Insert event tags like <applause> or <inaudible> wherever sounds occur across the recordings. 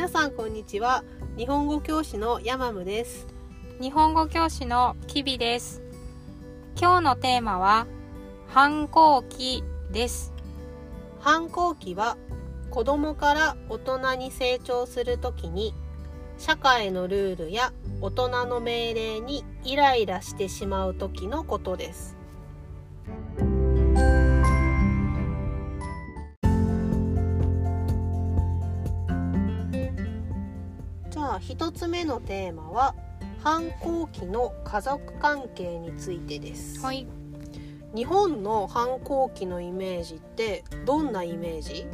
皆さんこんにちは。日本語教師のヤマムです。日本語教師のキビです。今日のテーマは反抗期です。反抗期は子供から大人に成長するときに社会のルールや大人の命令にイライラしてしまう時のことですじゃあ一つ目のテーマは反抗期の家族関係についてです、はい。日本の反抗期のイメージってどんなイメージ？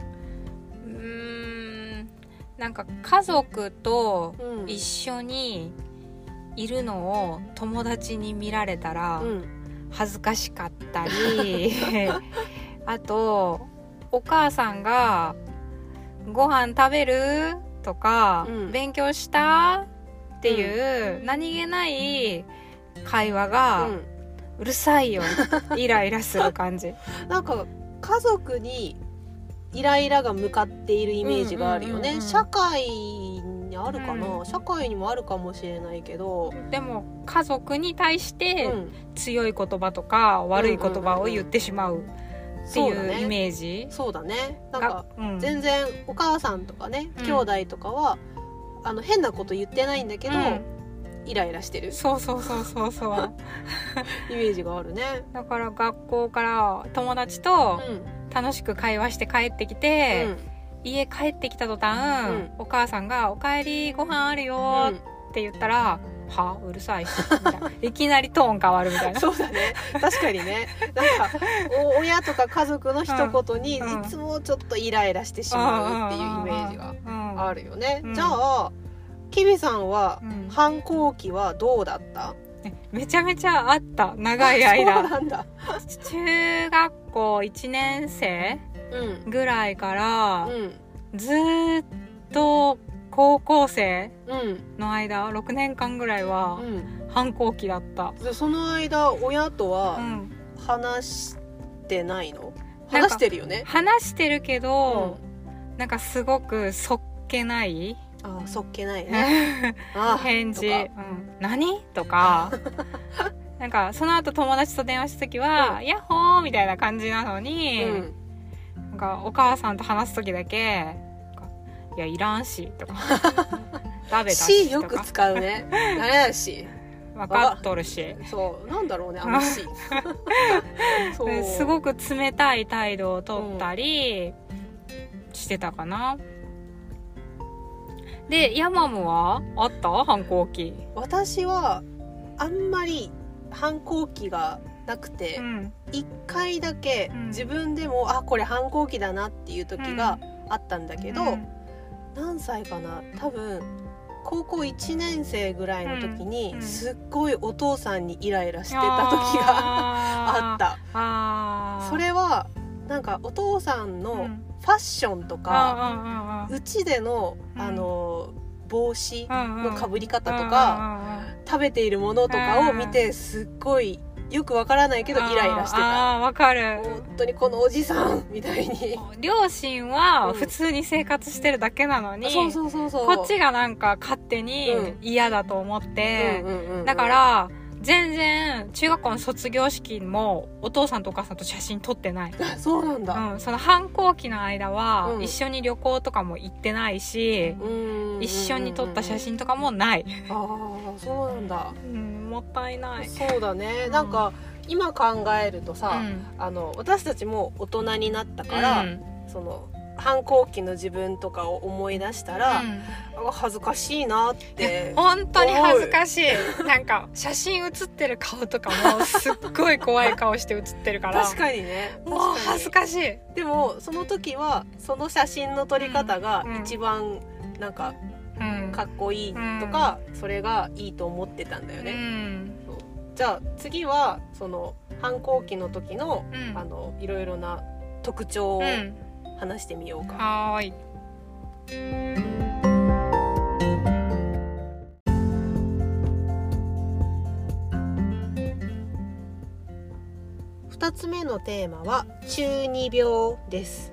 うーん。なんか家族とうん。一緒にいるのを友達に見られたらうん。恥ずかしかったり <laughs> あとお母さんが「ご飯食べる?」とか、うん。勉強した?」っていう、何気ない会話が、うるさいよイライラする感じ。<laughs> なんか家族にイライラが向かっているイメージがあるよね、うんうんうんうん。社会にあるかな、うん。社会にもあるかもしれないけど、でも家族に対しうてん、強い言葉とか悪い言葉を言ってしまうっていうイメージ？そうだね。なんがか、うん。全然お母さんとかね、うん。兄弟とかはあの変なこと言ってないんだけど、うん。イライラしてる。そうそうそうそうそう。<laughs> イメージがあるね。だから学校から友達うとん。楽しく会話して帰ってきて、家帰ってきた途端、うん。お母さんが「おかえりご飯あるよ」って言ったら「はうるさい。し」みたいな。いきなりトーン変わるみたいな。そうだね。確かにね。なんかお親とか家族の一言にいうん。つもちょっとイライラしてしまうっていうイメージがあるよね、うん。じゃあキビさんはうん。反抗期はどうだった？めちゃめちゃあった。長いそう間なんだ。中学校1年生うん。ぐらいからうん。ずーっと高校生うん。の間6年間ぐらいはうん。反抗期だった、でその間親とうはん、話してないの、話してるよね？話してるけうどん、なんかすごくそっけない。ああそっけないね。<laughs> 返事「とか。うん、何?」とか。<laughs> なんかその後友達と電話した時は「ヤッホー!」みたいな感じなのに、うん。なんかお母さんと話す時だけなんか「いやいらんし」とか「<laughs> 食べたし」しよく使うね。<laughs> 誰だし。分かっとるし。そうなんだろうねあのし。<laughs> そう。ですごく冷たい態度をとったりしてたかな、でヤマムはあった？反抗期。私はあんまり反抗期がなくてうん。一、回だけうん。自分でも、あこれ反抗期だなっていう時があったんだけど、うん何歳かな？多分高校1年生ぐらいの時に、うんうん。すっごいお父さんにイライラしてた時がああった。それはなんかお父さんのうん。ファッションとか、あうちでの、うん。あの帽子のかぶり方ととか、食べているものとかを見てすっごいよくわからないけどイライラしてた。あーわかる。本当にこのおじさんみたいに。両親は普通に生活してるだけなのに、そうそうそうそう。こっちがなんか勝手にうん。嫌だと思って、うんうんうんうん。だから全然中学校の卒業式もお父さんとお母さんと写真撮ってない、あそうなんだ、うん、その反抗期の間はうん。一緒に旅行とかも行ってないし、うん一緒に撮った写真とかもない、ああそうなんだ。うん、もったいない、そうだね、うん。なんか今考えるとさ、うん。あの私たちも大人になったから、うん。その反抗期の自分とかを思い出したら、うん。あ恥ずかしいなって。本当に恥ずかしい。なんか写真写ってる顔とかもすっごい怖い顔して写ってるから。確かにね。もう恥ずかしい。でもその時はその写真の撮り方がうん。一番なんかうん。かっこいいとか、それがいいと思ってたんだようね、じゃあ次はその反抗期の時のうん。あのいろいろな特徴をうん話してみようか、はーい。2つ目のテーマは中二病です。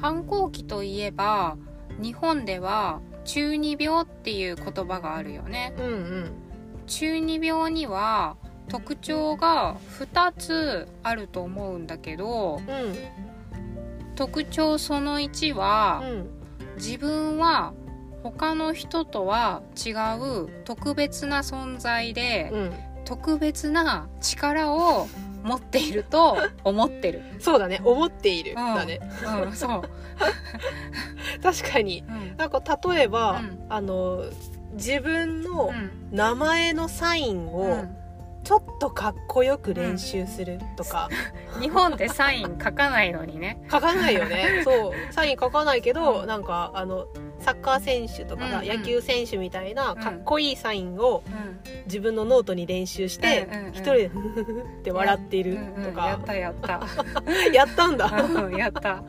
反抗期といえば日本では中二病っていう言葉があるよね。うんうん。中二病には特徴が2つあると思うんだけどうん特徴その1はうん。自分は他の人とは違う特別な存在でうん。特別な力を持っていると <laughs> 思ってる。そうだね。思っている。うん。だね。うん、そう。<laughs> 確かに。うん。なんか例えば、うん。あの自分のうん。名前のサインうをんちょっとかっこよく練習するとか、日本でサイン書かないのにね。書かないよね。そう。サイン書かないけど、うん。なんかあのサッカー選手とかさ、うんうん。野球選手みたいなうん。かっこいいサインをうん。自分のノートに練習して、うんうんうん。一人でフフフって笑っているうんうんとかやっ、たやった。<laughs> やったんだ。うんやった。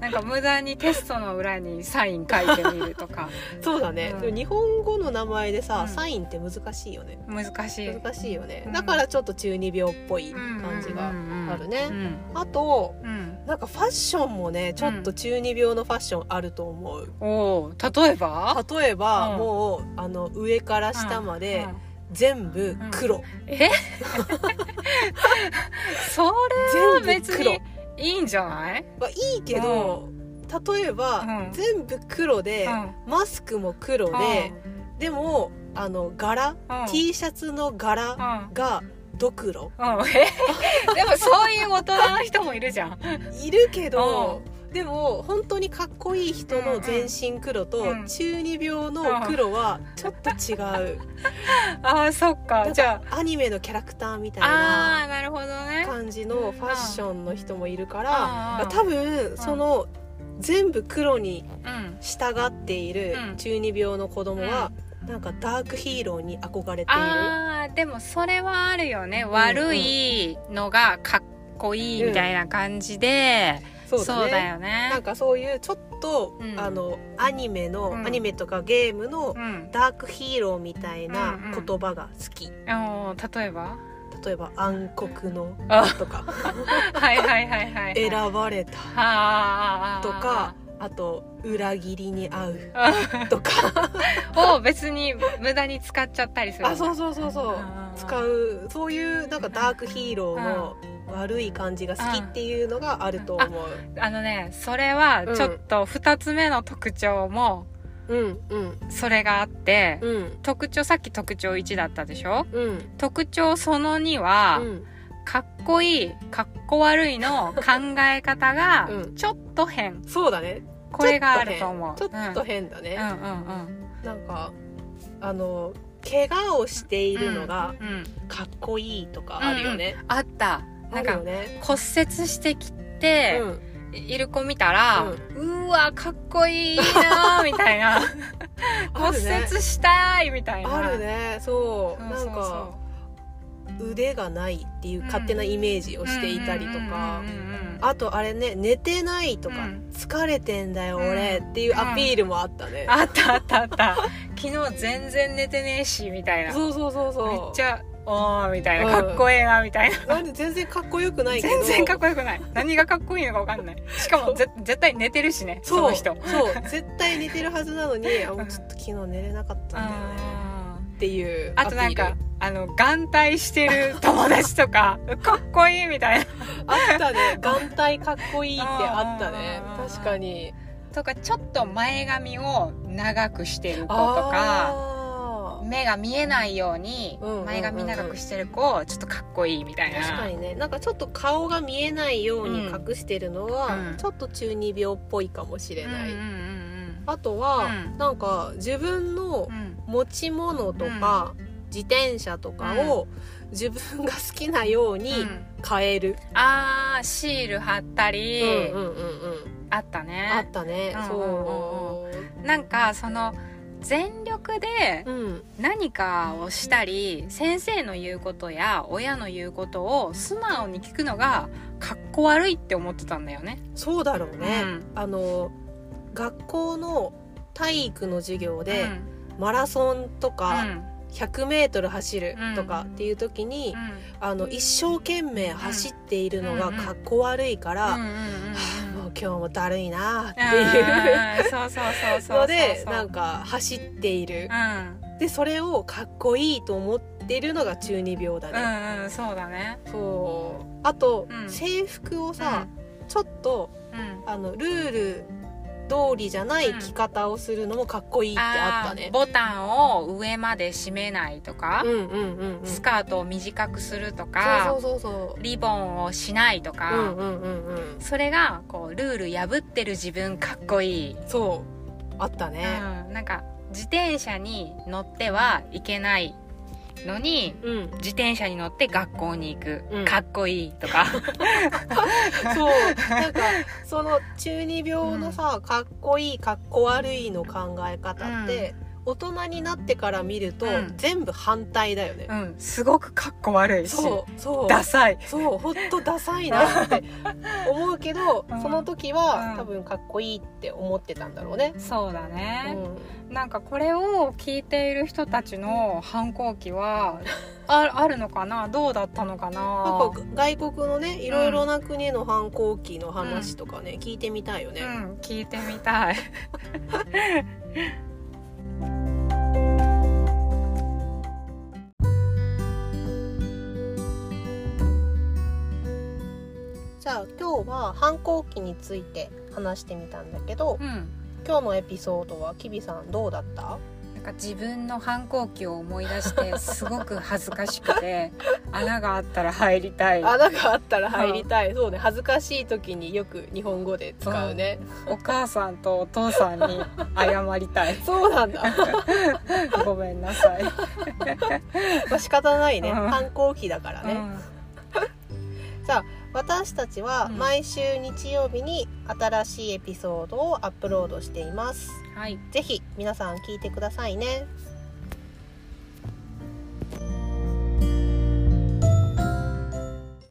なんか無駄にテストの裏にサイン書いてみるとか。<laughs> そうだね、うん。日本語の名前でさ、うん。サインって難しいよね。難しい。難しいよね、うん。だからちょっと中二病っぽい感じがあるね。うん。あとうんなんかファッションもねちょっと中二病のファッションあると思う、おお例えば？例えば、うん。もうあの上から下までうん。全部黒、え？<laughs> それは全別にいいんじゃない？まあ、いいけど、例えば、うん。全部黒で、マスクも黒で、でもあの柄、うん。T シャツの柄がドクロ、うん。<laughs> でもそういう大人の人もいるじゃん。いるけど、でも本当にかっこいい人の全身黒と、うん。中二病の黒はちょっと違う、<laughs> あーそっか。じゃかアニメのキャラクターみたいああな感じのファッションの人もいるかうん。ら、多分その全部黒にうん。従っているうん。中二病の子供は、なんかダークヒーローに憧れている。あーでもそれはあるよね、ん悪いのがかっこいいみたいな感じで、そうそうだだねよね。なんかそういうちょっと、うん。あのアニメの、うん。アニメとかゲームのうん。ダークヒーローみたいなうんうん。言葉が好き、おー例えば？例えば暗黒のあ。とか。<laughs> はいはいはいはい <laughs> 選ばれた。はとかあと裏切りに遭うあとか。<laughs> を別に無駄に使っちゃったりするあそうそうそうそう。使うそういうなんかダークヒーローの悪い感じが好きっていうのがあると思う。あのねそれはちょっと2つ目の特徴もうんうん。それがあって、うん。特徴さっき特徴1だったでしょ？うん。特徴その2は、うん。かっこいいかっこ悪いの考え方がうん。ちょっと変。そうだねこれがあると思う。ちょっと変だね、うん。うんうんなんかあの怪我をしているのがかっこいいとかあるよね、あった。なんかよね。骨折してきて、いる子見たら、うわかっこいいなーみたいな。<laughs> あ骨折したいみたいな。あるね。そう。なんか腕がないっていう勝手なイメージをしていたりとかあとあれね寝てないとか、うん。疲れてんだようん。俺っていうアピールもあったね、あったあったあった。昨日全然寝てねえしみたいな。そうそうそうそう。めっちゃおーみたいな。うん。かっこええなみたいな。なんで全然かっこよくないけど。全然かっこよくない。何がかっこいいのか分かんない。しかもぜ絶対寝てるしねその人。そう。絶対寝てるはずなのにあもうちょっと昨日寝れなかったんだよね。あっていうーあとなんかあの眼帯してる <laughs> 友達とかかっこいいみたいな。あったね。眼帯かっこいいってあったね。確かに。とかちょっと前髪を長くしてる子とか目が見えないように前髪長くしてる子ちょっとかっこいいみたいな。確かにね。なんかちょっと顔が見えないように隠してるのは、うん。ちょっと中二病っぽいかもしれない、うんうんうんあとは、うん。なんか自分の持ち物とか、自転車とかを自分が好きなようにうん。変える、あーシール貼ったり、うんうんうんうん。あったね。あったね、うんそなんかその全力でう、うん、何かをしたり先生の言うことや親の言うことを素直に聞くのがかっこ悪いって思ってたんだよね。そうだろうね、うん。あの学校の体育の授業で、うん。マラソンとうか、ん 100m 走るとかっていう時に、あの一生懸命走っているのがかっこ悪いから、うんうんうんうん。もう今日もだるいなっていううんそうそうそうそう <laughs> のでなんか走っている。うん。でそれをかっこいいと思ってるのが中二病だうね、んうんそうだね。そう。あと、うん。制服をさ、ちょっとうん。あのルール通りじゃない着方をするのもかっこいいってあったね。ー、ボタンを上まで締めないとかうん、うんうんうん。スカートを短くするとかそうそうそうそう。リボンをしないとか、うんうんうんうん。それがこうルール破ってる自分かっこいい、そう。あったね。うん、なんか自転車に乗ってはいけないのにうん、自転車に乗って学校に行く、うん。かっこいいとか。<laughs> そう。なんかその中二病のさ、かっこいいかっこ悪いの考え方って、大人になってから見ると、うん。全部反対だよね、うん。すごくかっこ悪いし。そうそう。ダサい。そうほんとダサいなって <laughs> 思うけど、うん。その時は、うん。多分かっこいいって思ってたんだろうね、そうだうね、ん、なんかこれを聞いている人たちの反抗期は <laughs> ああるのかな？どうだったのかな？なんか外国のねいろいろな国の反抗期の話とかね、聞いてみたいよね、うん。聞いてみたい <laughs> じゃあ今日は反抗期について話してみたんだけどうん。今日のエピソードはきびさんどうだった？なんか自分の反抗期を思い出してすごく恥ずかしくて <laughs> 穴があったら入りたい。穴があったら入りたい、そうね恥ずかしい時によく日本語で使うね、お母さんとお父さんに謝りたい。<laughs> そうなんだ。<laughs> ごめんなさい、まあ仕方ないね、うん。反抗期だからね、さあ私たちはうん。毎週日曜日に新しいエピソードをアップロードしています。うんはい。ぜひ皆さん聞いてくださいね